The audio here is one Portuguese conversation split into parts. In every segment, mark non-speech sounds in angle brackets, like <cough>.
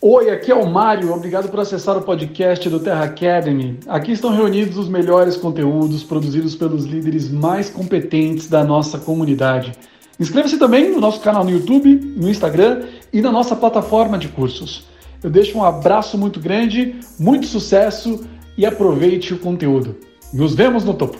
Oi, aqui é o Mário. Obrigado por acessar o podcast do Terra Academy. Aqui estão reunidos os melhores conteúdos produzidos pelos líderes mais competentes da nossa comunidade. Inscreva-se também no nosso canal no YouTube, no Instagram e na nossa plataforma de cursos. Eu deixo um abraço muito grande, muito sucesso e aproveite o conteúdo. Nos vemos no topo.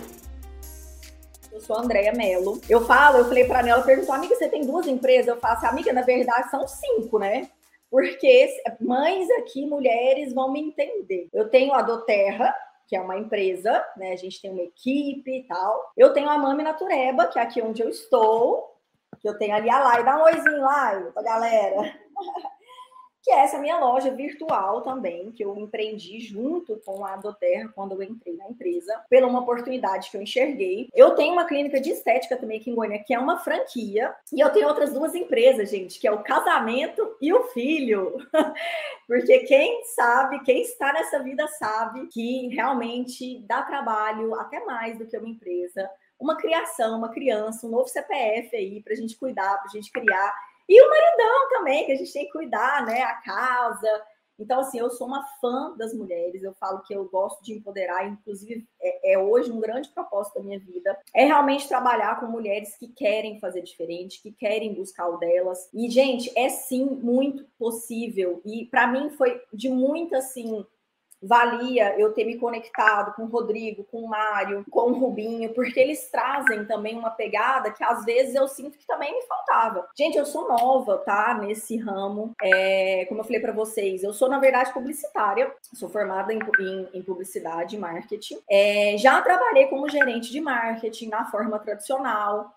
Eu sou a Andréia Mello. Eu falo, eu falei para ela, perguntou, amiga, você tem duas empresas? Eu faço, amiga, na verdade são cinco, né? Porque mães aqui, mulheres, vão me entender. Eu tenho a Doterra, que é uma empresa, né? A gente tem uma equipe e tal. Eu tenho a Mami Natureba, que é aqui onde eu estou, que eu tenho ali a Lai, dá um oizinho lá pra galera. <laughs> que é essa minha loja virtual também, que eu empreendi junto com a Doterra quando eu entrei na empresa, pela uma oportunidade que eu enxerguei. Eu tenho uma clínica de estética também aqui em Goiânia, que é uma franquia, e eu tenho outras duas empresas, gente, que é o casamento e o filho. <laughs> Porque quem sabe, quem está nessa vida sabe que realmente dá trabalho até mais do que uma empresa uma criação, uma criança, um novo CPF aí para a gente cuidar, para a gente criar. E o maridão também, que a gente tem que cuidar, né? A casa. Então, assim, eu sou uma fã das mulheres, eu falo que eu gosto de empoderar, inclusive é, é, hoje um grande propósito da minha vida, é realmente trabalhar com mulheres que querem fazer diferente, que querem buscar o delas. E, gente, é sim muito possível. E para mim foi de muita, assim, valia eu ter me conectado com o Rodrigo, com o Mário, com o Rubinho, porque eles trazem também uma pegada que às vezes eu sinto que também me faltava. Gente, eu sou nova, tá? Nesse ramo. É, como eu falei para vocês, eu sou, na verdade, publicitária, sou formada em, em, em publicidade e marketing. É, já trabalhei como gerente de marketing na forma tradicional.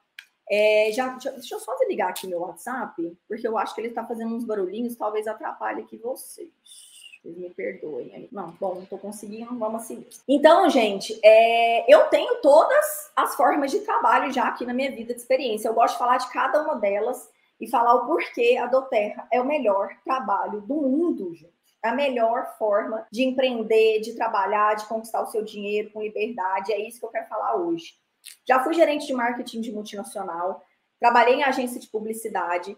É, já, deixa eu só desligar aqui meu WhatsApp, porque eu acho que ele está fazendo uns barulhinhos, talvez atrapalhe aqui vocês. Vocês me perdoem. Não, bom, não tô conseguindo, vamos seguir. Então, gente, é, eu tenho todas as formas de trabalho já aqui na minha vida de experiência. Eu gosto de falar de cada uma delas e falar o porquê a Doterra é o melhor trabalho do mundo, gente. A melhor forma de empreender, de trabalhar, de conquistar o seu dinheiro com liberdade. É isso que eu quero falar hoje. Já fui gerente de marketing de multinacional, trabalhei em agência de publicidade,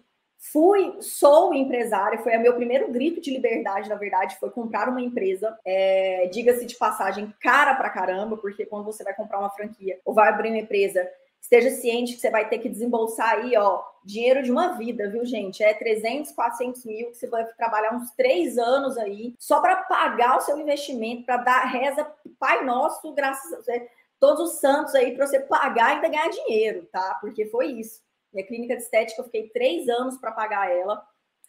Fui, sou empresária, foi o meu primeiro grito de liberdade, na verdade, foi comprar uma empresa. É, Diga-se de passagem, cara pra caramba, porque quando você vai comprar uma franquia ou vai abrir uma empresa, esteja ciente que você vai ter que desembolsar aí, ó, dinheiro de uma vida, viu, gente? É 300, 400 mil que você vai trabalhar uns três anos aí só para pagar o seu investimento, para dar reza Pai Nosso, graças a todos os santos aí para você pagar e ainda ganhar dinheiro, tá? Porque foi isso. Minha clínica de estética, eu fiquei três anos para pagar ela,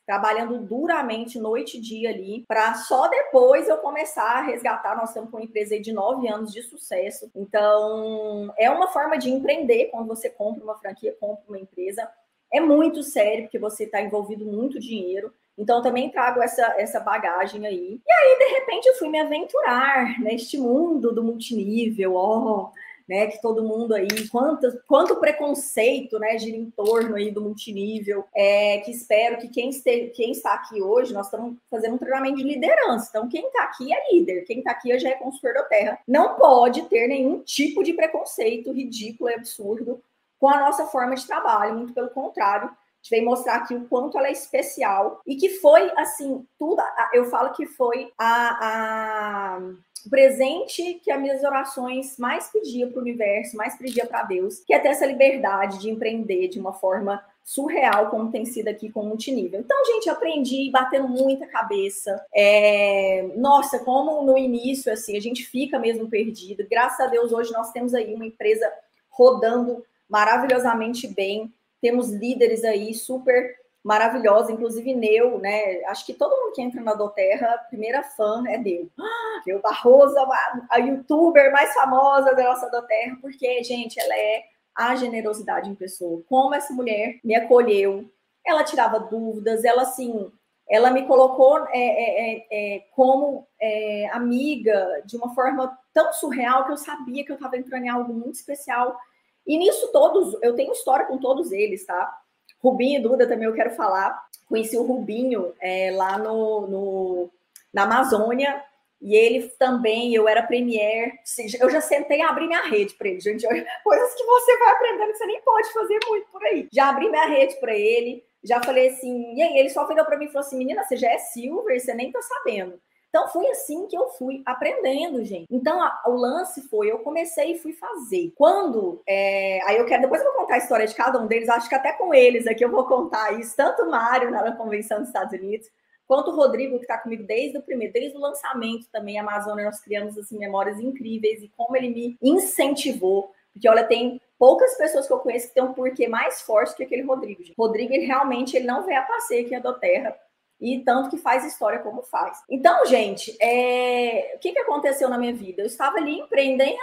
trabalhando duramente, noite e dia ali, para só depois eu começar a resgatar. Nós estamos com uma empresa de nove anos de sucesso. Então, é uma forma de empreender quando você compra uma franquia, compra uma empresa. É muito sério, porque você está envolvido muito dinheiro. Então, também trago essa, essa bagagem aí. E aí, de repente, eu fui me aventurar neste mundo do multinível. Ó, oh, né? Que todo mundo aí, quanto, quanto preconceito, né, gira em torno aí do multinível. É, que espero que quem, este, quem está aqui hoje, nós estamos fazendo um treinamento de liderança. Então, quem está aqui é líder, quem está aqui já é consultor da terra. Não pode ter nenhum tipo de preconceito ridículo e absurdo com a nossa forma de trabalho, muito pelo contrário. Gente vem mostrar aqui o quanto ela é especial e que foi assim, tudo. Eu falo que foi a, a o presente que as minhas orações mais pedia para o universo, mais pedia para Deus, que é ter essa liberdade de empreender de uma forma surreal, como tem sido aqui com o multinível. Então, gente, aprendi batendo muita cabeça. É... Nossa, como no início, assim, a gente fica mesmo perdido. Graças a Deus, hoje nós temos aí uma empresa rodando maravilhosamente bem. Temos líderes aí super maravilhosa, inclusive Neu, né? Acho que todo mundo que entra na Doterra, a primeira fã é Neu. Neu Barroso, a youtuber mais famosa da nossa Doterra, porque, gente, ela é a generosidade em pessoa. Como essa mulher me acolheu, ela tirava dúvidas, ela assim, ela me colocou é, é, é, é como é, amiga de uma forma tão surreal que eu sabia que eu estava entrando em algo muito especial. E nisso todos, eu tenho história com todos eles, tá? Rubinho e Duda também eu quero falar. Conheci o Rubinho é, lá no, no, na Amazônia. E ele também, eu era premier, eu já sentei a abrir minha rede para ele, gente. Coisas que você vai aprendendo que você nem pode fazer muito por aí. Já abri minha rede para ele, Já falei assim, e aí ele só virou para mim e falou assim: menina, você já é silver, você nem tá sabendo. Então foi assim que eu fui aprendendo, gente. Então a, o lance foi, eu comecei e fui fazer. Quando, é, aí eu quero, depois eu vou contar a história de cada um deles, acho que até com eles aqui eu vou contar isso, tanto o Mário na convenção dos Estados Unidos, quanto o Rodrigo, que está comigo desde o primeiro, desde o lançamento também, Amazônia, nós criamos assim, memórias incríveis e como ele me incentivou. Porque, olha, tem poucas pessoas que eu conheço que têm um porquê mais forte que aquele Rodrigo. Gente. Rodrigo, ele realmente ele não vê a passeio aqui a do Terra e tanto que faz história como faz. Então, gente, é... o que, que aconteceu na minha vida? Eu estava ali empreendendo,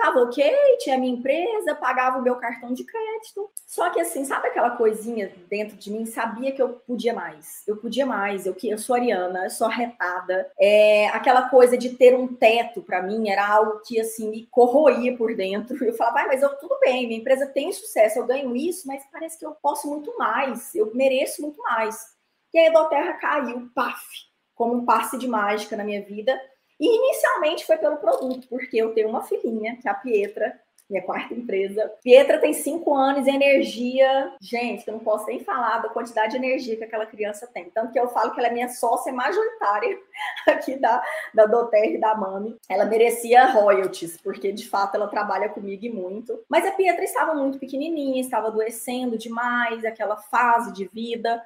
estava ok, tinha minha empresa, pagava o meu cartão de crédito. Só que assim, sabe aquela coisinha dentro de mim? Sabia que eu podia mais. Eu podia mais. Eu, eu sou ariana, eu sou arretada. É, aquela coisa de ter um teto para mim era algo que assim me corroía por dentro. Eu falava, mas eu tudo bem, minha empresa tem sucesso, eu ganho isso, mas parece que eu posso muito mais, eu mereço muito mais. E a Edoterra caiu, paf, como um passe de mágica na minha vida. E inicialmente foi pelo produto, porque eu tenho uma filhinha, que é a Pietra, minha quarta empresa. Pietra tem cinco anos e energia. Gente, eu não posso nem falar da quantidade de energia que aquela criança tem. Tanto que eu falo que ela é minha sócia majoritária <laughs> aqui da, da Doterra e da Mami. Ela merecia royalties, porque de fato ela trabalha comigo e muito. Mas a Pietra estava muito pequenininha, estava adoecendo demais, aquela fase de vida.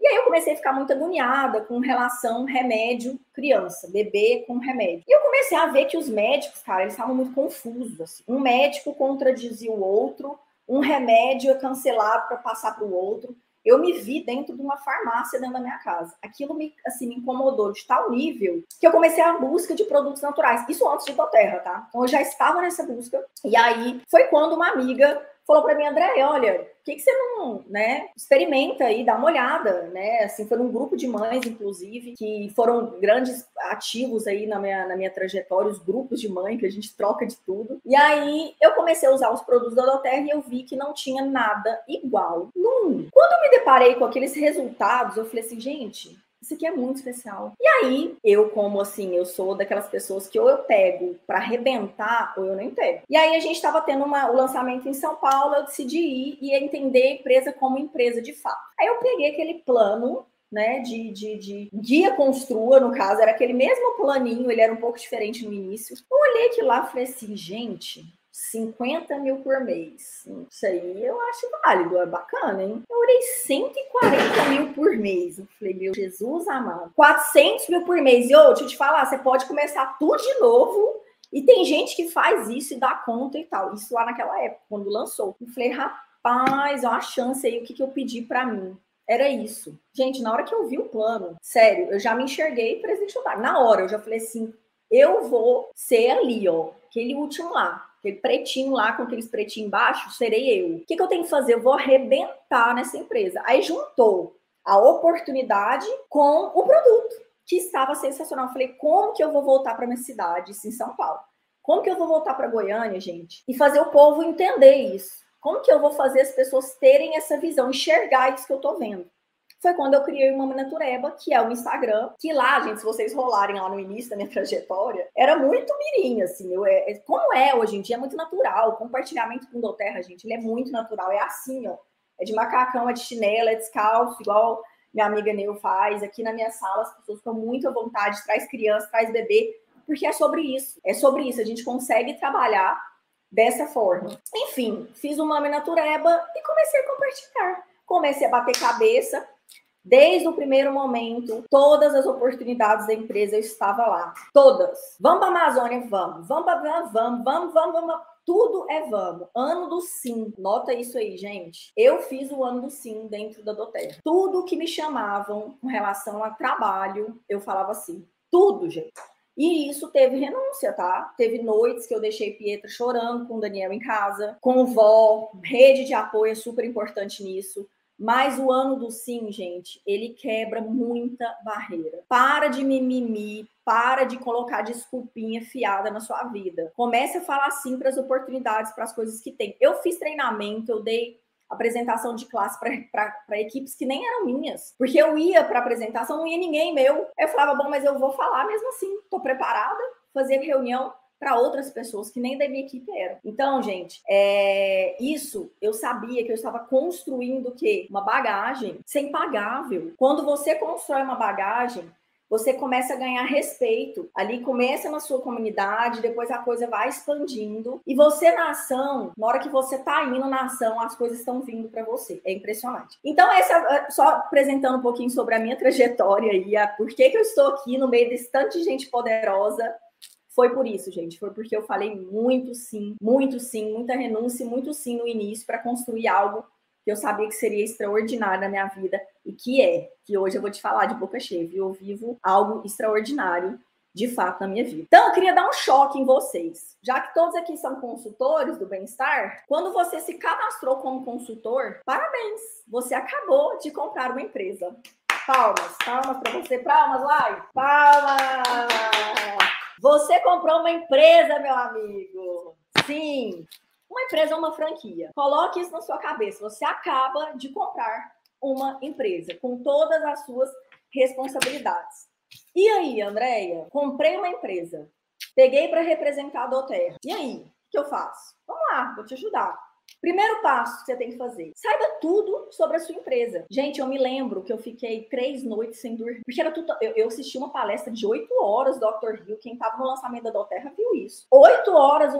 E aí eu comecei a ficar muito agoniada com relação remédio criança, bebê com remédio. E eu comecei a ver que os médicos, cara, eles estavam muito confusos. Assim. Um médico contradizia o outro, um remédio é cancelado para passar para o outro. Eu me vi dentro de uma farmácia dentro da minha casa. Aquilo me, assim, me incomodou de tal nível que eu comecei a busca de produtos naturais. Isso antes de Doterra, tá? Então eu já estava nessa busca. E aí foi quando uma amiga falou para mim, André, olha, por que, que você não, né, experimenta aí, dá uma olhada, né? Assim, foi um grupo de mães, inclusive, que foram grandes ativos aí na minha, na minha trajetória, os grupos de mãe, que a gente troca de tudo. E aí eu comecei a usar os produtos da Doterra e eu vi que não tinha nada igual mundo. Quando eu me deparei com aqueles resultados, eu falei assim, gente, isso aqui é muito especial. E aí, eu, como assim, eu sou daquelas pessoas que ou eu pego para arrebentar ou eu nem pego. E aí, a gente estava tendo uma, o lançamento em São Paulo, eu decidi ir e entender a empresa como empresa de fato. Aí, eu peguei aquele plano né, de, de, de, guia construa, no caso, era aquele mesmo planinho, ele era um pouco diferente no início. Eu olhei aquilo lá falei assim, gente, 50 mil por mês. Isso aí eu acho válido, é bacana, hein? Eu orei 140 mil por mês. Eu falei, meu Jesus amado. 400 mil por mês. E, ô, deixa eu te falar, você pode começar tudo de novo. E tem gente que faz isso e dá conta e tal. Isso lá naquela época, quando lançou. Eu falei, rapaz, ó, a chance aí, o que, que eu pedi para mim. Era isso. Gente, na hora que eu vi o plano, sério, eu já me enxerguei presidente Na hora, eu já falei assim, eu vou ser ali, ó, aquele último lá aquele pretinho lá com aqueles pretinhos embaixo, serei eu. O que, que eu tenho que fazer? Eu vou arrebentar nessa empresa. Aí juntou a oportunidade com o produto, que estava sensacional. Eu falei, como que eu vou voltar para minha cidade, em São Paulo? Como que eu vou voltar para Goiânia, gente? E fazer o povo entender isso. Como que eu vou fazer as pessoas terem essa visão, enxergar isso que eu estou vendo? Foi quando eu criei Mama Natureba, que é o Instagram, que lá, gente, se vocês rolarem lá no início da minha <laughs> trajetória, era muito mirim, assim, eu, é, é, como é hoje em dia, é muito natural, o compartilhamento com o Doterra, gente, ele é muito natural, é assim, ó, é de macacão, é de chinela, é descalço, igual minha amiga Neu faz, aqui na minha sala as pessoas ficam muito à vontade, traz criança, traz bebê, porque é sobre isso, é sobre isso, a gente consegue trabalhar dessa forma. Enfim, fiz Mame Natureba e comecei a compartilhar. Comecei a bater cabeça, Desde o primeiro momento, todas as oportunidades da empresa eu estava lá. Todas. Vamos para a Amazônia? Vamos. Vamos para vamos, vamos, vamos, vamos. Tudo é vamos. Ano do sim. Nota isso aí, gente. Eu fiz o ano do sim dentro da Doterra. Tudo que me chamavam com relação a trabalho, eu falava assim. Tudo, gente. E isso teve renúncia, tá? Teve noites que eu deixei Pietra chorando com o Daniel em casa, com vó, rede de apoio é super importante nisso. Mas o ano do sim, gente, ele quebra muita barreira. Para de mimimi, para de colocar desculpinha fiada na sua vida. Comece a falar sim para as oportunidades, para as coisas que tem. Eu fiz treinamento, eu dei apresentação de classe para equipes que nem eram minhas. Porque eu ia para apresentação, não ia ninguém meu. Eu falava, bom, mas eu vou falar mesmo assim, estou preparada, fazer reunião para outras pessoas que nem da minha equipe eram. Então, gente, é, isso eu sabia que eu estava construindo o quê? Uma bagagem sem pagável. Quando você constrói uma bagagem, você começa a ganhar respeito. Ali começa na sua comunidade, depois a coisa vai expandindo. E você na ação, na hora que você tá indo na ação, as coisas estão vindo para você. É impressionante. Então, essa, é, só apresentando um pouquinho sobre a minha trajetória e a por que, que eu estou aqui no meio desse tanto de gente poderosa. Foi por isso, gente. Foi porque eu falei muito sim, muito sim, muita renúncia, muito sim no início para construir algo que eu sabia que seria extraordinário na minha vida e que é, que hoje eu vou te falar de boca cheia, viu? Eu vivo algo extraordinário de fato na minha vida. Então, eu queria dar um choque em vocês. Já que todos aqui são consultores do bem-estar, quando você se cadastrou como consultor, parabéns! Você acabou de comprar uma empresa. Palmas, palmas para você, palmas, lá, palmas! Você comprou uma empresa, meu amigo. Sim, uma empresa é uma franquia. Coloque isso na sua cabeça. Você acaba de comprar uma empresa com todas as suas responsabilidades. E aí, Andréia? Comprei uma empresa. Peguei para representar a Doterra. E aí? O que eu faço? Vamos lá, vou te ajudar. Primeiro passo que você tem que fazer: saiba tudo sobre a sua empresa. Gente, eu me lembro que eu fiquei três noites sem dormir, porque era tudo. Eu, eu assisti uma palestra de oito horas do Dr. Hill. Quem estava no lançamento da Doterra viu isso. Oito horas,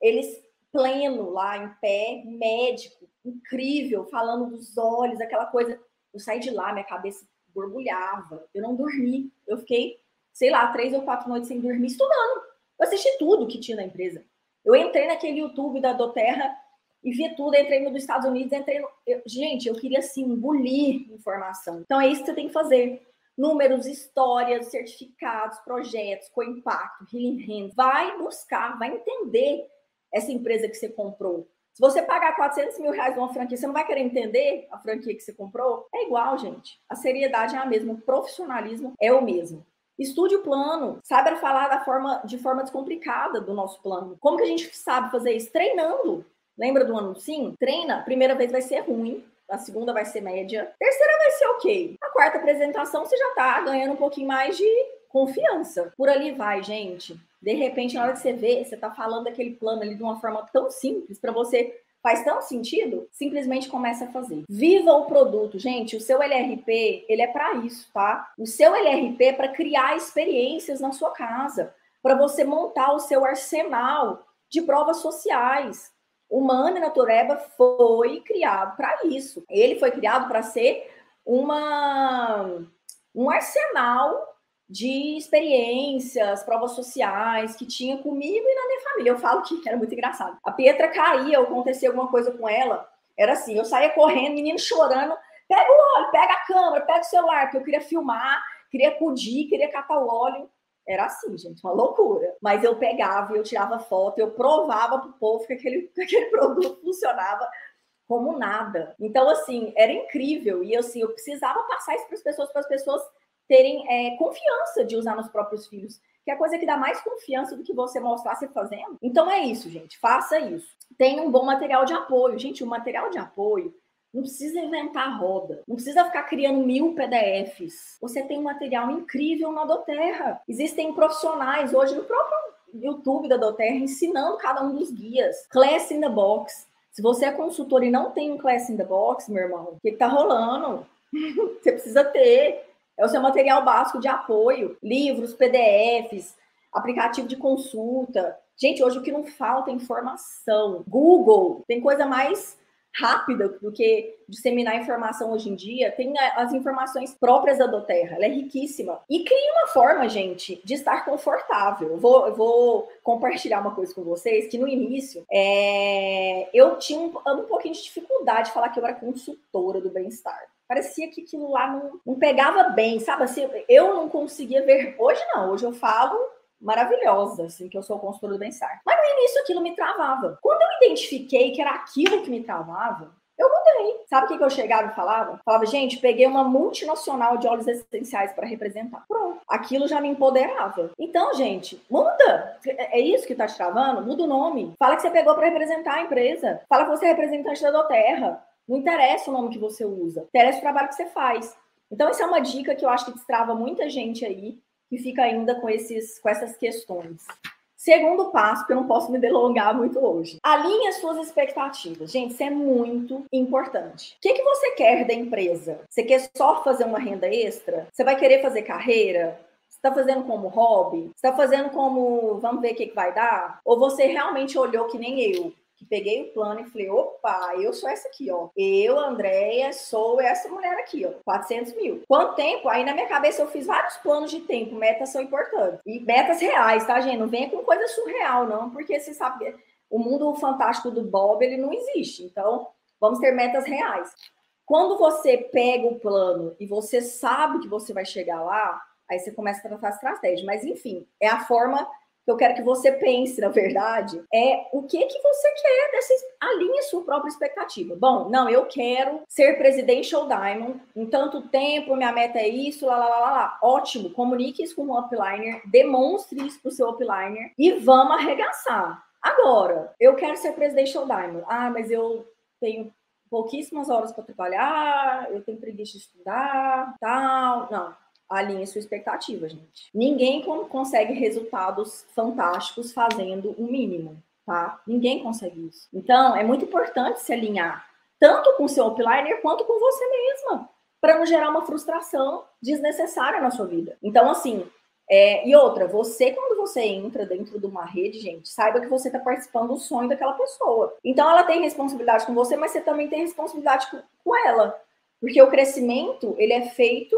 eles pleno lá, em pé, médico, incrível, falando dos olhos, aquela coisa. Eu saí de lá, minha cabeça borbulhava. Eu não dormi. Eu fiquei, sei lá, três ou quatro noites sem dormir, estudando. Eu assisti tudo que tinha na empresa. Eu entrei naquele YouTube da Doterra e vi tudo. Entrei no dos Estados Unidos, entrei no. Eu, gente, eu queria assim, engolir informação. Então é isso que você tem que fazer. Números, histórias, certificados, projetos com impacto, healing hands. Vai buscar, vai entender essa empresa que você comprou. Se você pagar 400 mil reais numa franquia, você não vai querer entender a franquia que você comprou? É igual, gente. A seriedade é a mesma, o profissionalismo é o mesmo. Estude o plano, saiba falar da forma, de forma descomplicada do nosso plano. Como que a gente sabe fazer isso? Treinando. Lembra do ano sim? Treina. Primeira vez vai ser ruim, a segunda vai ser média, terceira vai ser ok. A quarta apresentação você já tá ganhando um pouquinho mais de confiança. Por ali vai, gente. De repente, na hora que você vê, você está falando daquele plano ali de uma forma tão simples, para você faz tão sentido, simplesmente começa a fazer. Viva o produto, gente. O seu LRP, ele é para isso, tá? O seu LRP é para criar experiências na sua casa, para você montar o seu arsenal de provas sociais. O Money Natureba foi criado para isso. Ele foi criado para ser uma um arsenal de experiências, provas sociais que tinha comigo e na minha família. Eu falo que <laughs> era muito engraçado. A Pietra caía, acontecia alguma coisa com ela, era assim, eu saía correndo, menino chorando, pega o óleo, pega a câmera, pega o celular, porque eu queria filmar, queria acudir, queria catar o óleo. Era assim, gente, uma loucura. Mas eu pegava, eu tirava foto, eu provava pro povo que aquele, <laughs> que aquele produto funcionava como nada. Então, assim, era incrível. E assim, eu precisava passar isso para as pessoas, para as pessoas terem é, confiança de usar nos próprios filhos, que é a coisa que dá mais confiança do que você mostrar você fazendo. Então é isso, gente, faça isso. Tenha um bom material de apoio. Gente, o material de apoio não precisa inventar roda, não precisa ficar criando mil PDFs. Você tem um material incrível na Doterra. Existem profissionais hoje no próprio YouTube da Doterra ensinando cada um dos guias. Class in the Box. Se você é consultor e não tem um Class in the Box, meu irmão, o que, que tá rolando? <laughs> você precisa ter. É o seu material básico de apoio, livros, PDFs, aplicativo de consulta. Gente, hoje o que não falta é informação. Google tem coisa mais rápida do que disseminar informação hoje em dia. Tem as informações próprias da Doterra, ela é riquíssima. E cria uma forma, gente, de estar confortável. Vou, vou compartilhar uma coisa com vocês, que no início é, eu tinha um, um pouquinho de dificuldade de falar que eu era consultora do bem-estar parecia que aquilo lá não, não pegava bem, sabe? Assim, eu não conseguia ver. Hoje não, hoje eu falo maravilhosa, assim, que eu sou consultora do bem-estar. Mas no início aquilo me travava. Quando eu identifiquei que era aquilo que me travava, eu mudei. Sabe o que, que eu chegava e falava? Falava, gente, peguei uma multinacional de óleos essenciais para representar. Pronto. Aquilo já me empoderava. Então, gente, muda. É isso que tá te travando? Muda o nome. Fala que você pegou para representar a empresa. Fala que você é representante da Doterra. Não interessa o nome que você usa, interessa o trabalho que você faz. Então, essa é uma dica que eu acho que destrava muita gente aí que fica ainda com, esses, com essas questões. Segundo passo, que eu não posso me delongar muito hoje. Alinhe as suas expectativas. Gente, isso é muito importante. O que, que você quer da empresa? Você quer só fazer uma renda extra? Você vai querer fazer carreira? Está fazendo como hobby? Está fazendo como vamos ver o que, que vai dar? Ou você realmente olhou que nem eu? Que peguei o plano e falei, opa, eu sou essa aqui, ó. Eu, Andréia, sou essa mulher aqui, ó. 400 mil. Quanto tempo? Aí na minha cabeça eu fiz vários planos de tempo. Metas são importantes. E metas reais, tá, gente? Não venha com coisa surreal, não, porque você sabe, o mundo fantástico do Bob, ele não existe. Então, vamos ter metas reais. Quando você pega o plano e você sabe que você vai chegar lá, aí você começa a tratar a estratégia. Mas, enfim, é a forma que eu quero que você pense, na verdade, é o que que você quer dessa alinhe sua própria expectativa. Bom, não, eu quero ser Presidential Diamond em tanto tempo, minha meta é isso, lá, lá, lá, lá. Ótimo, comunique isso com o upliner, demonstre isso para o seu upliner e vamos arregaçar. Agora, eu quero ser Presidential Diamond. Ah, mas eu tenho pouquíssimas horas para trabalhar, eu tenho preguiça de estudar, tal. Não, alinhe sua expectativa, gente. Ninguém consegue resultados fantásticos fazendo o mínimo, tá? Ninguém consegue isso. Então, é muito importante se alinhar tanto com o seu upliner quanto com você mesma, para não gerar uma frustração desnecessária na sua vida. Então, assim, é, e outra, você, quando você entra dentro de uma rede, gente, saiba que você está participando do sonho daquela pessoa. Então, ela tem responsabilidade com você, mas você também tem responsabilidade com, com ela. Porque o crescimento, ele é feito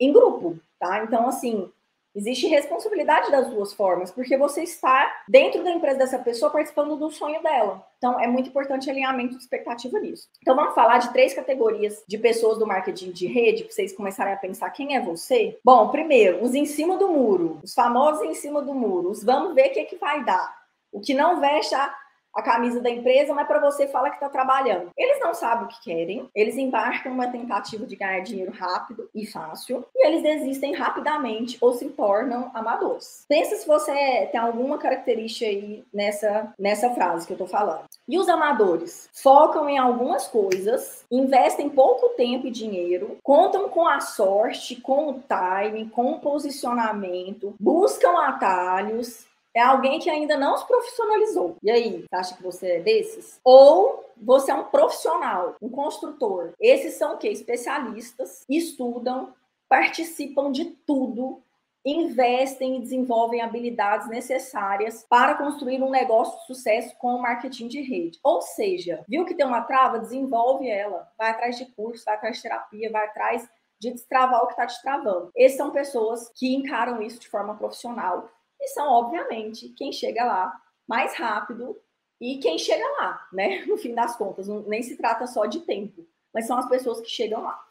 em grupo, tá? Então, assim, existe responsabilidade das duas formas, porque você está dentro da empresa dessa pessoa participando do sonho dela. Então, é muito importante alinhamento de expectativa nisso. Então, vamos falar de três categorias de pessoas do marketing de rede, para vocês começarem a pensar quem é você. Bom, primeiro, os em cima do muro, os famosos em cima do muro, os vamos ver o que, é que vai dar. O que não veste a a camisa da empresa, mas para você fala que está trabalhando. Eles não sabem o que querem, eles embarcam numa tentativa de ganhar dinheiro rápido e fácil, e eles desistem rapidamente ou se tornam amadores. Pensa se você tem alguma característica aí nessa, nessa frase que eu estou falando. E os amadores focam em algumas coisas, investem pouco tempo e dinheiro, contam com a sorte, com o time, com o posicionamento, buscam atalhos é alguém que ainda não se profissionalizou. E aí, você acha que você é desses? Ou você é um profissional, um construtor. Esses são o quê? Especialistas, estudam, participam de tudo, investem e desenvolvem habilidades necessárias para construir um negócio de sucesso com o marketing de rede. Ou seja, viu que tem uma trava? Desenvolve ela. Vai atrás de curso, vai atrás de terapia, vai atrás de destravar o que está te travando. Essas são pessoas que encaram isso de forma profissional são, obviamente, quem chega lá mais rápido e quem chega lá, né? <laughs> No fim das contas, nem se trata só de tempo, mas são as pessoas que chegam lá.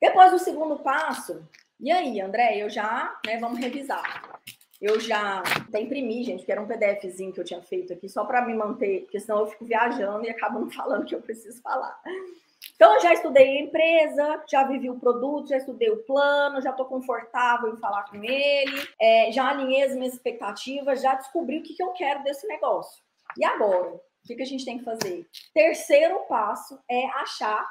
Depois do segundo passo, e aí, André, eu já, né, vamos revisar. Eu já até imprimi, gente, que era um PDFzinho que eu tinha feito aqui só para me manter, porque senão eu fico viajando e acabo não falando o que eu preciso falar. Então, eu já estudei a empresa, já vivi o produto, já estudei o plano, já estou confortável em falar com ele, é, já alinhei as minhas expectativas, já descobri o que, que eu quero desse negócio. E agora? O que, que a gente tem que fazer? Terceiro passo é achar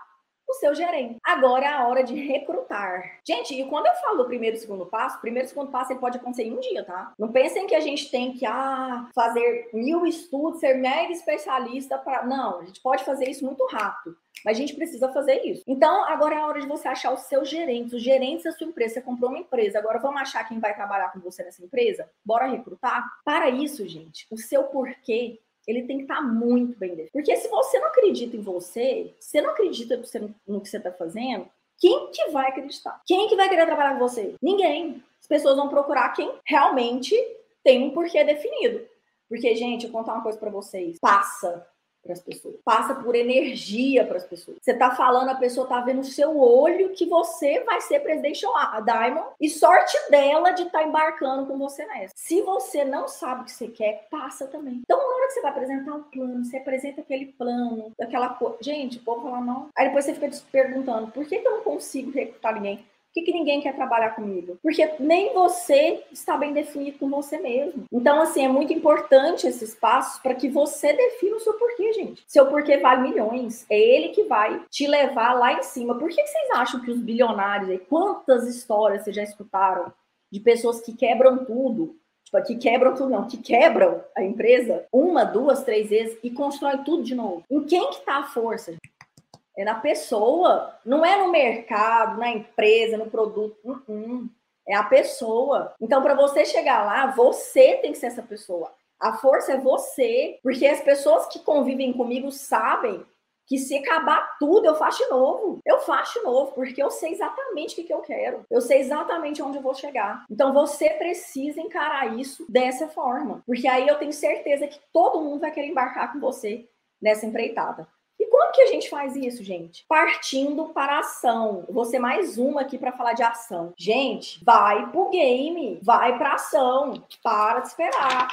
o seu gerente. Agora é a hora de recrutar. Gente, e quando eu falo do primeiro e segundo passo, primeiro e segundo passo ele pode acontecer em um dia, tá? Não pensem que a gente tem que ah, fazer mil estudos, ser mega especialista para. Não, a gente pode fazer isso muito rápido. Mas a gente precisa fazer isso. Então, agora é a hora de você achar os seus gerentes, os gerentes da sua empresa. Você comprou uma empresa, agora vamos achar quem vai trabalhar com você nessa empresa? Bora recrutar? Para isso, gente, o seu porquê ele tem que estar tá muito bem definido. Porque se você não acredita em você, você não acredita no que você está fazendo, quem que vai acreditar? Quem que vai querer trabalhar com você? Ninguém. As pessoas vão procurar quem realmente tem um porquê definido. Porque, gente, eu vou contar uma coisa para vocês. Passa para as pessoas. Passa por energia para as pessoas. Você tá falando, a pessoa tá vendo o seu olho que você vai ser presidente a Diamond e sorte dela de estar tá embarcando com você nessa. Se você não sabe o que você quer, passa também. Então, na hora que você vai apresentar um plano, você apresenta aquele plano, daquela coisa. Gente, o povo fala não. Aí depois você fica perguntando, por que, que eu não consigo recrutar ninguém? Que, que ninguém quer trabalhar comigo? Porque nem você está bem definido com você mesmo. Então, assim, é muito importante esses passos para que você defina o seu porquê, gente. Seu porquê vale milhões. É ele que vai te levar lá em cima. Por que, que vocês acham que os bilionários, quantas histórias vocês já escutaram de pessoas que quebram tudo, que quebram tudo, não, que quebram a empresa uma, duas, três vezes e constrói tudo de novo. Em quem que tá a força? É na pessoa, não é no mercado, na empresa, no produto. Uh -uh. É a pessoa. Então, para você chegar lá, você tem que ser essa pessoa. A força é você, porque as pessoas que convivem comigo sabem que se acabar tudo, eu faço de novo. Eu faço de novo, porque eu sei exatamente o que, que eu quero. Eu sei exatamente onde eu vou chegar. Então você precisa encarar isso dessa forma. Porque aí eu tenho certeza que todo mundo vai querer embarcar com você nessa empreitada. Como que a gente faz isso, gente? Partindo para a ação. vou ser mais uma aqui para falar de ação. Gente, vai pro game, vai para ação. Para de esperar.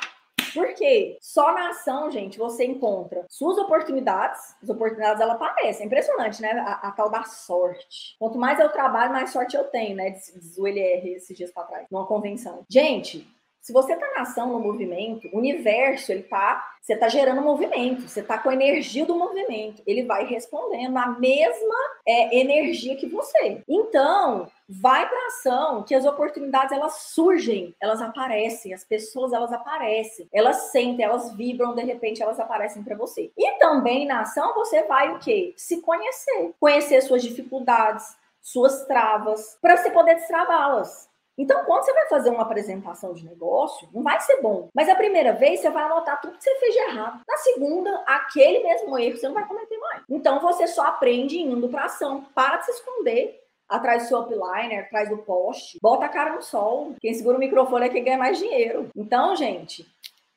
Por quê? Só na ação, gente, você encontra suas oportunidades. As oportunidades, ela aparecem. É impressionante, né? A, a, tal da sorte. Quanto mais eu trabalho, mais sorte eu tenho, né? Diz o LR esses dias para trás, numa convenção. Gente, se você está na ação, no movimento, o universo, ele tá, você está gerando movimento, você está com a energia do movimento, ele vai respondendo a mesma é, energia que você. Então, vai para ação, que as oportunidades elas surgem, elas aparecem, as pessoas elas aparecem, elas sentem, elas vibram, de repente elas aparecem para você. E também na ação você vai o quê? Se conhecer, conhecer suas dificuldades, suas travas, para você poder destravá-las. Então, quando você vai fazer uma apresentação de negócio, não vai ser bom. Mas a primeira vez você vai anotar tudo que você fez de errado. Na segunda, aquele mesmo erro você não vai cometer mais. Então, você só aprende indo para ação. Para de se esconder atrás do seu upliner, atrás do poste. Bota a cara no sol. Quem segura o microfone é quem ganha mais dinheiro. Então, gente,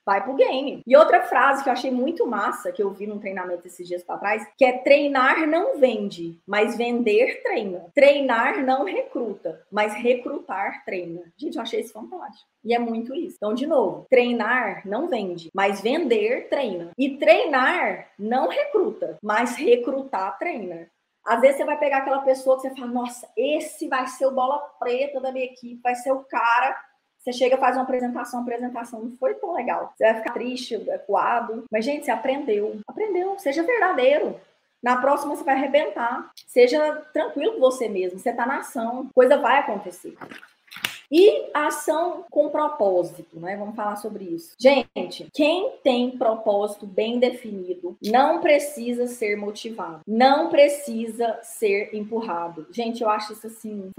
vai pro game. E outra frase que eu achei muito massa, que eu vi num treinamento esses dias para trás, que é treinar não vende, mas vender treina. Treinar não recruta, mas recrutar treina. Gente, eu achei isso fantástico. E é muito isso. Então, de novo, treinar não vende, mas vender treina. E treinar não recruta, mas recrutar treina. Às vezes você vai pegar aquela pessoa que você fala, nossa, esse vai ser o bola preta da minha equipe, vai ser o cara você chega, faz uma apresentação, a apresentação não foi tão legal. Você vai ficar triste, acuado. Mas, gente, você aprendeu. Aprendeu. Seja verdadeiro. Na próxima você vai arrebentar. Seja tranquilo com você mesmo. Você está na ação. Coisa vai acontecer. E ação com propósito, né? Vamos falar sobre isso. Gente, quem tem propósito bem definido não precisa ser motivado, não precisa ser empurrado. Gente, eu acho isso assim.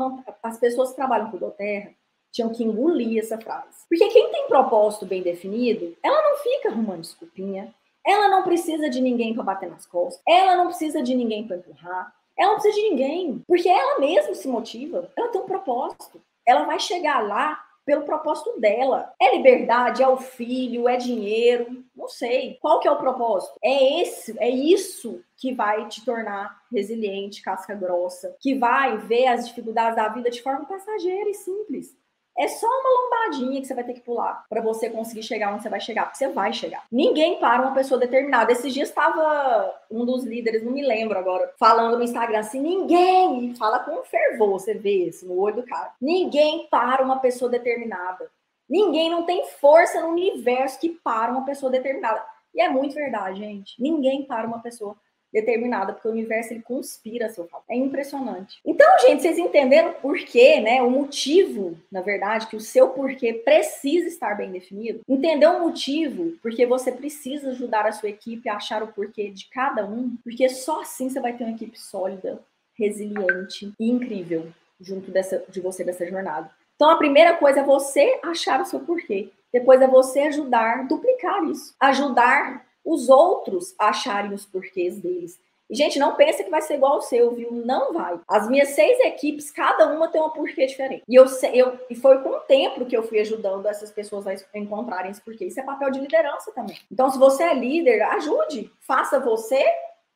As pessoas que trabalham com o Doterra, tinham que engolir essa frase. Porque quem tem propósito bem definido, ela não fica arrumando desculpinha, ela não precisa de ninguém para bater nas costas, ela não precisa de ninguém para empurrar, ela não precisa de ninguém, porque ela mesma se motiva, ela tem um propósito. Ela vai chegar lá pelo propósito dela. É liberdade, é o filho, é dinheiro, não sei. Qual que é o propósito? É esse, é isso que vai te tornar resiliente, casca grossa, que vai ver as dificuldades da vida de forma passageira e simples. É só uma lombadinha que você vai ter que pular para você conseguir chegar onde você vai chegar, porque você vai chegar. Ninguém para uma pessoa determinada. Esses dias estava um dos líderes, não me lembro agora, falando no Instagram assim: ninguém, fala com fervor, você vê isso no olho do cara. Ninguém para uma pessoa determinada. Ninguém não tem força no universo que para uma pessoa determinada. E é muito verdade, gente. Ninguém para uma pessoa determinada, porque o universo ele conspira a seu favor. É impressionante. Então, gente, vocês entenderam o porquê, né? O motivo, na verdade, que o seu porquê precisa estar bem definido. Entender o motivo, porque você precisa ajudar a sua equipe a achar o porquê de cada um, porque só assim você vai ter uma equipe sólida, resiliente e incrível junto dessa, de você dessa jornada. Então, a primeira coisa é você achar o seu porquê. Depois é você ajudar, duplicar isso. Ajudar os outros acharem os porquês deles. E, gente, não pensa que vai ser igual ao seu, viu? Não vai. As minhas seis equipes, cada uma tem um porquê diferente. E eu, eu e foi com o tempo que eu fui ajudando essas pessoas a encontrarem esse porquê. Isso é papel de liderança também. Então, se você é líder, ajude. Faça você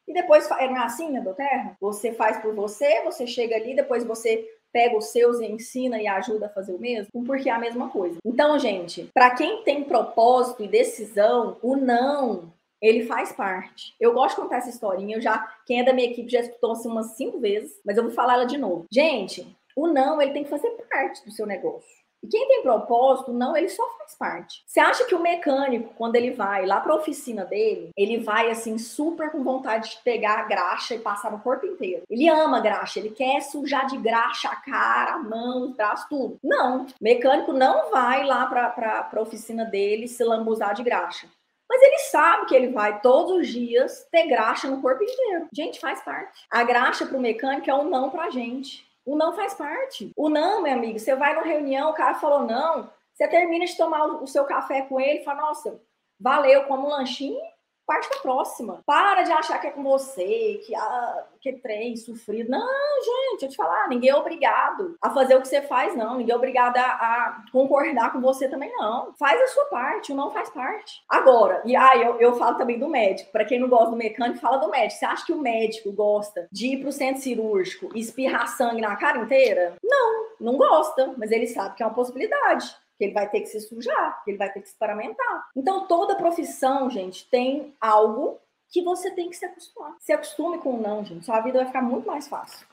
e depois, é, não é assim, né, do Terra? Você faz por você, você chega ali, depois você pega os seus e ensina e ajuda a fazer o mesmo, porque é a mesma coisa. Então, gente, para quem tem propósito e decisão, o não ele faz parte. Eu gosto de contar essa historinha. Eu já, quem é da minha equipe já escutou assim umas cinco vezes, mas eu vou falar ela de novo. Gente, o não ele tem que fazer parte do seu negócio. E quem tem propósito, não, ele só faz parte. Você acha que o mecânico, quando ele vai lá para a oficina dele, ele vai assim super com vontade de pegar a graxa e passar no corpo inteiro? Ele ama graxa, ele quer sujar de graxa a cara, a mão, os braços, tudo. Não, o mecânico não vai lá para a oficina dele se lambuzar de graxa. Mas ele sabe que ele vai todos os dias ter graxa no corpo inteiro. Gente, faz parte. A graxa para o mecânico é um não para gente. O não faz parte. O não, meu amigo, você vai numa reunião, o cara falou não, você termina de tomar o seu café com ele e fala, nossa, valeu, como um lanchinho, parte para a próxima. Para de achar que é com você, que, ah, que trem sofrido. Não, gente, eu te falar, ninguém é obrigado a fazer o que você faz, não. Ninguém é obrigado a, a concordar com você também, não. Faz a sua parte, o não faz parte. Agora, e aí ah, eu, eu falo também do médico. Para quem não gosta do mecânico, fala do médico. Você acha que o médico gosta de ir para o centro cirúrgico e espirrar sangue na cara inteira? Não, não gosta, mas ele sabe que é uma possibilidade que ele vai ter que se sujar, que ele vai ter que se paramentar. Então, toda profissão, gente, tem algo que você tem que se acostumar. Se acostume com o não, gente. Sua vida vai ficar muito mais fácil.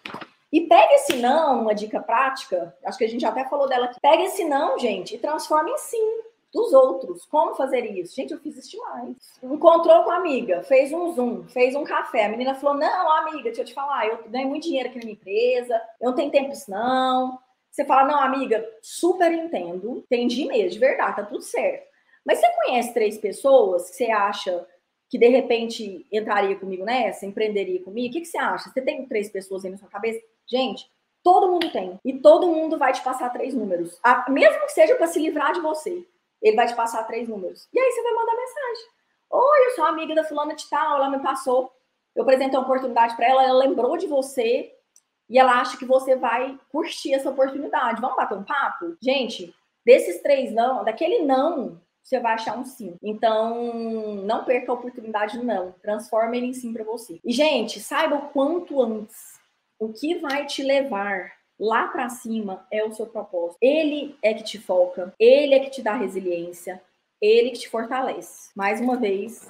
E pega esse não, uma dica prática, acho que a gente já até falou dela aqui. Pega esse não, gente, e transforma em sim dos outros. Como fazer isso? Gente, eu fiz isso demais. Encontrou com a amiga, fez um zoom, fez um café. A menina falou: Não, amiga, deixa eu te falar, eu ganho muito dinheiro aqui na minha empresa, eu não tenho tempo isso, não. Você fala, não, amiga, super entendo, entendi mesmo, de verdade, tá tudo certo. Mas você conhece três pessoas que você acha que de repente entraria comigo nessa, empreenderia comigo? O que, que você acha? Você tem três pessoas aí na sua cabeça? Gente, todo mundo tem. E todo mundo vai te passar três números. Mesmo que seja para se livrar de você, ele vai te passar três números. E aí você vai mandar mensagem. Oi, eu sou amiga da fulana de tal, ela me passou. Eu apresentei uma oportunidade para ela, ela lembrou de você e ela acha que você vai curtir essa oportunidade. Vamos bater um papo? Gente, desses três não, daquele não, você vai achar um sim. Então, não perca a oportunidade não. Transforma ele em sim para você. E, gente, saiba o quanto antes o que vai te levar lá para cima é o seu propósito. Ele é que te foca, ele é que te dá resiliência, ele que te fortalece. Mais uma vez,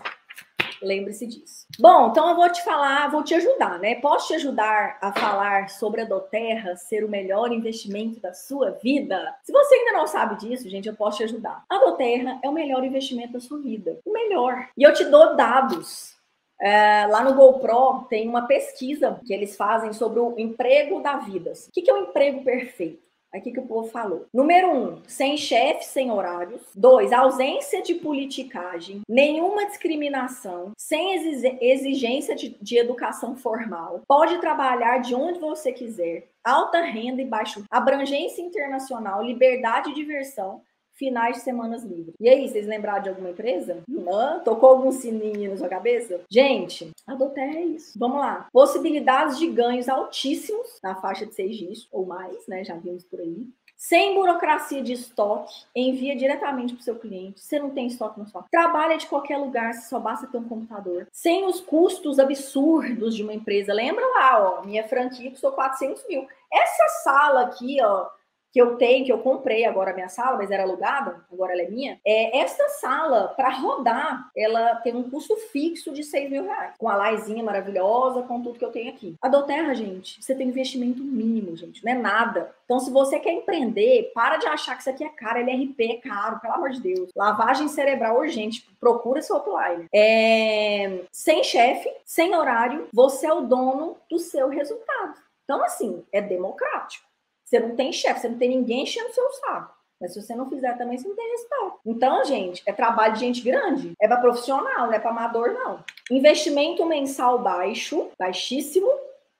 Lembre-se disso. Bom, então eu vou te falar, vou te ajudar, né? Posso te ajudar a falar sobre a Doterra ser o melhor investimento da sua vida? Se você ainda não sabe disso, gente, eu posso te ajudar. A Doterra é o melhor investimento da sua vida. O melhor. E eu te dou dados. É, lá no GoPro tem uma pesquisa que eles fazem sobre o emprego da vida. O que é o emprego perfeito? Aqui que o povo falou. Número um, sem chefe, sem horários. Dois, ausência de politicagem, nenhuma discriminação, sem exigência de, de educação formal. Pode trabalhar de onde você quiser. Alta renda e baixo. Abrangência internacional, liberdade e diversão finais de semanas livres. E aí, vocês lembraram de alguma empresa? Não? Tocou algum sininho na sua cabeça? Gente, a Doterra é isso. Vamos lá. Possibilidades de ganhos altíssimos na faixa de seis dígitos ou mais, né? Já vimos por aí. Sem burocracia de estoque, envia diretamente para o seu cliente. Você não tem estoque na sua Trabalha de qualquer lugar, só basta ter um computador. Sem os custos absurdos de uma empresa. Lembra lá, ó, minha franquia custou 400 mil. Essa sala aqui, ó, que eu tenho, que eu comprei agora a minha sala, mas era alugada, agora ela é minha. É, essa sala, para rodar, ela tem um custo fixo de 6 mil reais. Com a laizinha maravilhosa, com tudo que eu tenho aqui. A Doterra, gente, você tem investimento mínimo, gente, não é nada. Então, se você quer empreender, para de achar que isso aqui é caro, LRP é caro, pelo amor de Deus. Lavagem cerebral urgente, procura seu offline. É... Sem chefe, sem horário, você é o dono do seu resultado. Então, assim, é democrático. Você não tem chefe, você não tem ninguém enchendo o seu saco. Mas se você não fizer também, você não tem resultado. Então, gente, é trabalho de gente grande. É para profissional, não é para amador, não. Investimento mensal baixo, baixíssimo,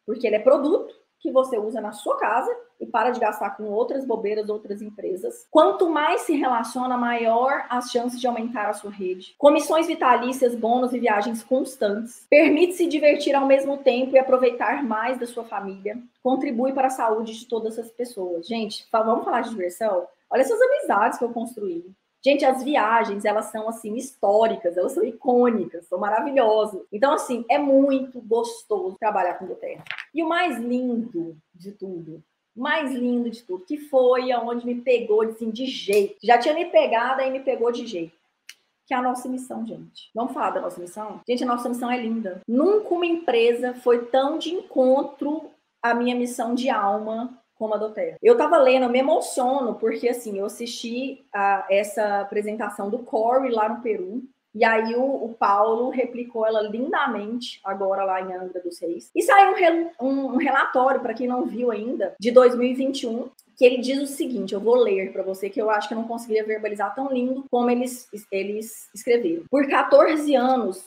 porque ele é produto que você usa na sua casa e para de gastar com outras bobeiras, outras empresas. Quanto mais se relaciona, maior as chances de aumentar a sua rede. Comissões vitalícias, bônus e viagens constantes. Permite se divertir ao mesmo tempo e aproveitar mais da sua família. Contribui para a saúde de todas as pessoas. Gente, vamos falar de diversão? Olha essas amizades que eu construí. Gente, as viagens, elas são assim históricas, elas são icônicas, são maravilhosas. Então, assim, é muito gostoso trabalhar com Doterra. E o mais lindo de tudo, mais lindo de tudo, que foi aonde me pegou assim, de jeito. Já tinha me pegado, aí me pegou de jeito. Que é a nossa missão, gente. Vamos falar da nossa missão? Gente, a nossa missão é linda. Nunca uma empresa foi tão de encontro à minha missão de alma como a do Terra. Eu tava lendo, eu me emociono, porque assim, eu assisti a, essa apresentação do Corey lá no Peru, e aí o, o, Paulo replicou ela lindamente agora lá em Angra dos Reis. E saiu um, um, um relatório, para quem não viu ainda, de 2021, que ele diz o seguinte, eu vou ler para você, que eu acho que eu não conseguiria verbalizar tão lindo como eles, eles escreveram. Por 14 anos,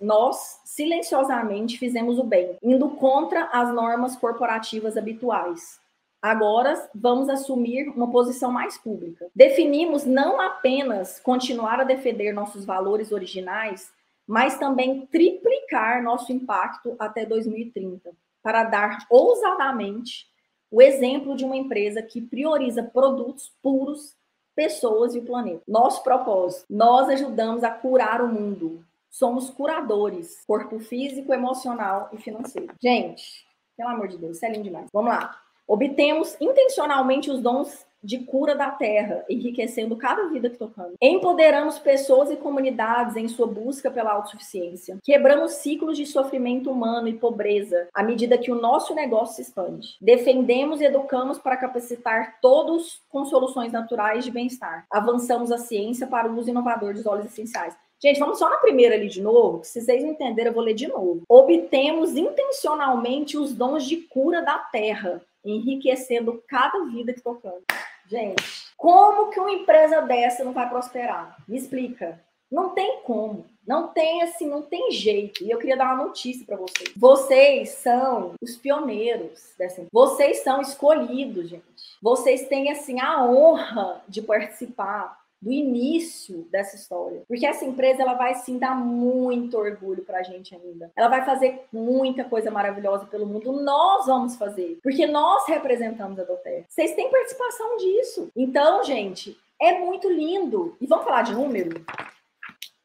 nós silenciosamente fizemos o bem, indo contra as normas corporativas habituais. Agora vamos assumir uma posição mais pública. Definimos não apenas continuar a defender nossos valores originais, mas também triplicar nosso impacto até 2030, para dar ousadamente o exemplo de uma empresa que prioriza produtos puros, pessoas e o planeta. Nosso propósito: nós ajudamos a curar o mundo. Somos curadores, corpo físico, emocional e financeiro. Gente, pelo amor de Deus, isso é lindo demais. Vamos lá. Obtemos intencionalmente os dons de cura da terra, enriquecendo cada vida que tocamos. Empoderamos pessoas e comunidades em sua busca pela autossuficiência. Quebramos ciclos de sofrimento humano e pobreza à medida que o nosso negócio se expande. Defendemos e educamos para capacitar todos com soluções naturais de bem-estar. Avançamos a ciência para o uso inovador dos óleos essenciais. Gente, vamos só na primeira ali de novo, se vocês não entenderam, eu vou ler de novo. Obtemos intencionalmente os dons de cura da terra enriquecendo cada vida que tocamos. Gente, como que uma empresa dessa não vai prosperar? Me explica. Não tem como. Não tem assim, não tem jeito. E eu queria dar uma notícia para vocês. Vocês são os pioneiros dessa. Vocês são escolhidos, gente. Vocês têm assim a honra de participar do início dessa história. Porque essa empresa ela vai sim dar muito orgulho pra gente ainda. Ela vai fazer muita coisa maravilhosa pelo mundo. Nós vamos fazer, porque nós representamos a Doter. Vocês têm participação disso. Então, gente, é muito lindo. E vamos falar de número?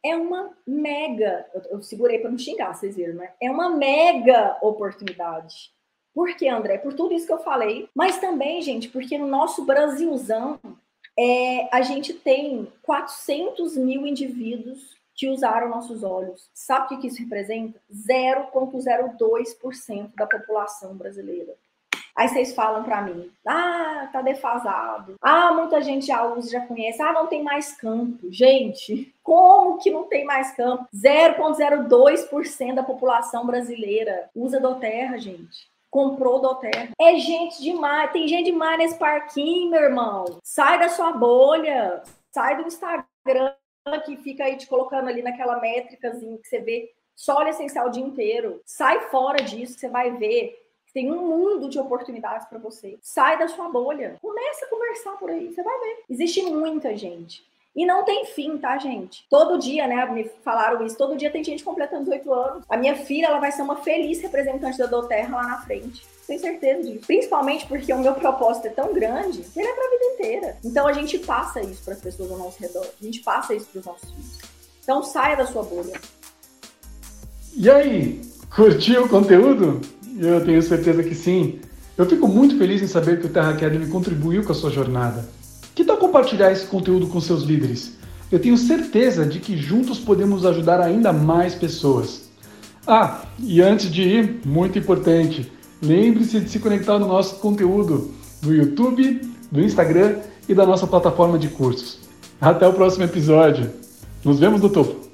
É uma mega, eu, eu segurei para não xingar, vocês viram, né? É uma mega oportunidade. Por quê, André? Por tudo isso que eu falei, mas também, gente, porque no nosso Brasilzão é, a gente tem 400 mil indivíduos que usaram nossos olhos. Sabe o que isso representa? 0,02% da população brasileira. Aí vocês falam para mim, ah, tá defasado. Ah, muita gente já usa, já conhece. Ah, não tem mais campo. Gente, como que não tem mais campo? 0,02% da população brasileira usa do terra, gente comprou do terra. É gente demais, tem gente demais nesse parquinho, meu irmão. Sai da sua bolha, sai do Instagram que fica aí te colocando ali naquela métricazinha que você vê só o essencial o dia inteiro. Sai fora disso, você vai ver tem um mundo de oportunidades para você. Sai da sua bolha. Começa a conversar por aí, você vai ver. Existe muita gente. E não tem fim, tá, gente? Todo dia, né? Me falaram isso. Todo dia tem gente completando 18 anos. A minha filha, ela vai ser uma feliz representante da Doterra lá na frente. Tenho certeza disso. Principalmente porque o meu propósito é tão grande, ele é pra vida inteira. Então a gente passa isso para as pessoas ao nosso redor. A gente passa isso para os nossos filhos. Então saia da sua bolha. E aí, curtiu o conteúdo? Eu tenho certeza que sim. Eu fico muito feliz em saber que o Terra Academy contribuiu com a sua jornada. Compartilhar esse conteúdo com seus líderes? Eu tenho certeza de que juntos podemos ajudar ainda mais pessoas. Ah, e antes de ir, muito importante, lembre-se de se conectar no nosso conteúdo do YouTube, do Instagram e da nossa plataforma de cursos. Até o próximo episódio. Nos vemos no topo.